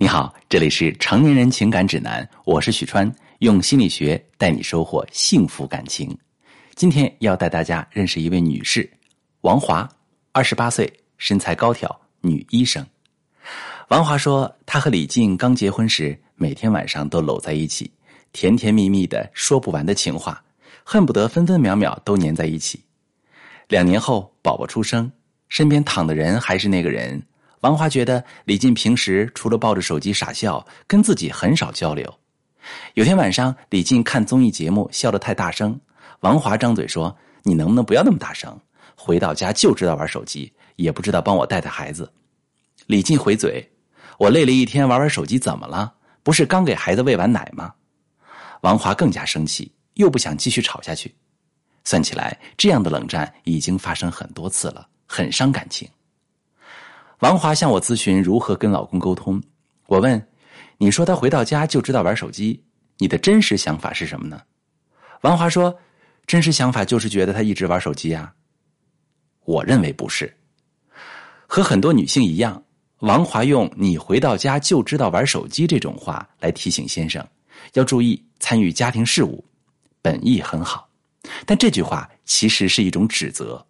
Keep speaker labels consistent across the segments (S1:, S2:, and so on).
S1: 你好，这里是成年人情感指南，我是许川，用心理学带你收获幸福感情。今天要带大家认识一位女士，王华，二十八岁，身材高挑，女医生。王华说，她和李静刚结婚时，每天晚上都搂在一起，甜甜蜜蜜的说不完的情话，恨不得分分秒秒都粘在一起。两年后，宝宝出生，身边躺的人还是那个人。王华觉得李静平时除了抱着手机傻笑，跟自己很少交流。有天晚上，李静看综艺节目笑得太大声，王华张嘴说：“你能不能不要那么大声？回到家就知道玩手机，也不知道帮我带带孩子。”李静回嘴：“我累了一天玩玩手机怎么了？不是刚给孩子喂完奶吗？”王华更加生气，又不想继续吵下去。算起来，这样的冷战已经发生很多次了，很伤感情。王华向我咨询如何跟老公沟通。我问：“你说他回到家就知道玩手机，你的真实想法是什么呢？”王华说：“真实想法就是觉得他一直玩手机啊。”我认为不是。和很多女性一样，王华用“你回到家就知道玩手机”这种话来提醒先生要注意参与家庭事务，本意很好，但这句话其实是一种指责，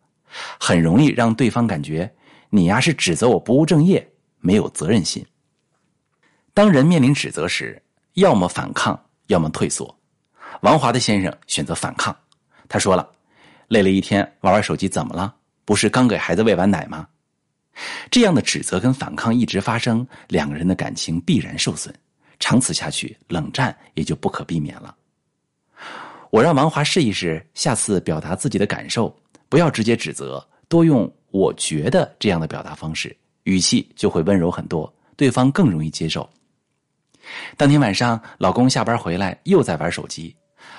S1: 很容易让对方感觉。你呀是指责我不务正业，没有责任心。当人面临指责时，要么反抗，要么退缩。王华的先生选择反抗，他说了：“累了一天玩玩手机怎么了？不是刚给孩子喂完奶吗？”这样的指责跟反抗一直发生，两个人的感情必然受损，长此下去，冷战也就不可避免了。我让王华试一试，下次表达自己的感受，不要直接指责，多用。我觉得这样的表达方式，语气就会温柔很多，对方更容易接受。当天晚上，老公下班回来又在玩手机，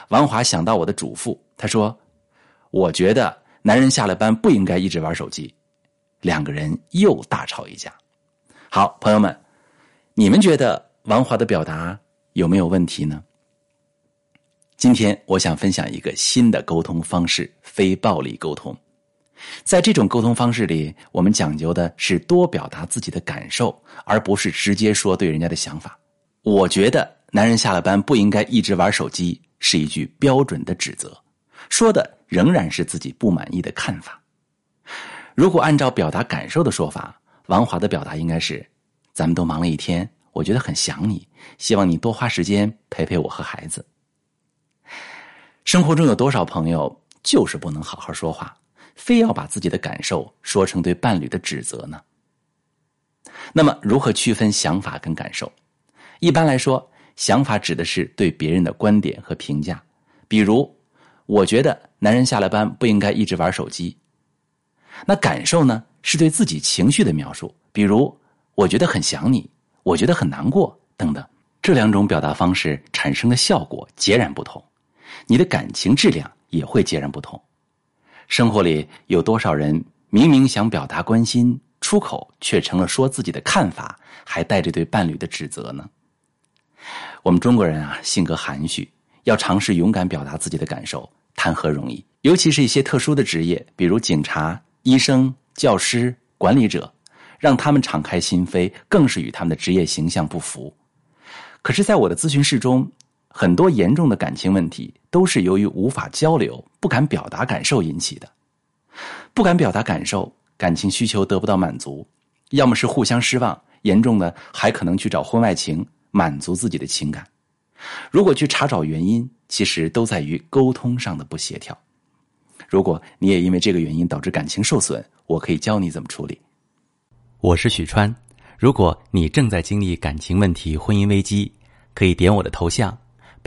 S1: 王华想到我的嘱咐，他说：“我觉得男人下了班不应该一直玩手机。”两个人又大吵一架。好，朋友们，你们觉得王华的表达有没有问题呢？今天我想分享一个新的沟通方式——非暴力沟通。在这种沟通方式里，我们讲究的是多表达自己的感受，而不是直接说对人家的想法。我觉得男人下了班不应该一直玩手机，是一句标准的指责，说的仍然是自己不满意的看法。如果按照表达感受的说法，王华的表达应该是：咱们都忙了一天，我觉得很想你，希望你多花时间陪陪我和孩子。生活中有多少朋友就是不能好好说话？非要把自己的感受说成对伴侣的指责呢？那么，如何区分想法跟感受？一般来说，想法指的是对别人的观点和评价，比如，我觉得男人下了班不应该一直玩手机。那感受呢，是对自己情绪的描述，比如，我觉得很想你，我觉得很难过等等。这两种表达方式产生的效果截然不同，你的感情质量也会截然不同。生活里有多少人明明想表达关心，出口却成了说自己的看法，还带着对伴侣的指责呢？我们中国人啊，性格含蓄，要尝试勇敢表达自己的感受，谈何容易？尤其是一些特殊的职业，比如警察、医生、教师、管理者，让他们敞开心扉，更是与他们的职业形象不符。可是，在我的咨询室中，很多严重的感情问题都是由于无法交流、不敢表达感受引起的。不敢表达感受，感情需求得不到满足，要么是互相失望，严重的还可能去找婚外情满足自己的情感。如果去查找原因，其实都在于沟通上的不协调。如果你也因为这个原因导致感情受损，我可以教你怎么处理。
S2: 我是许川，如果你正在经历感情问题、婚姻危机，可以点我的头像。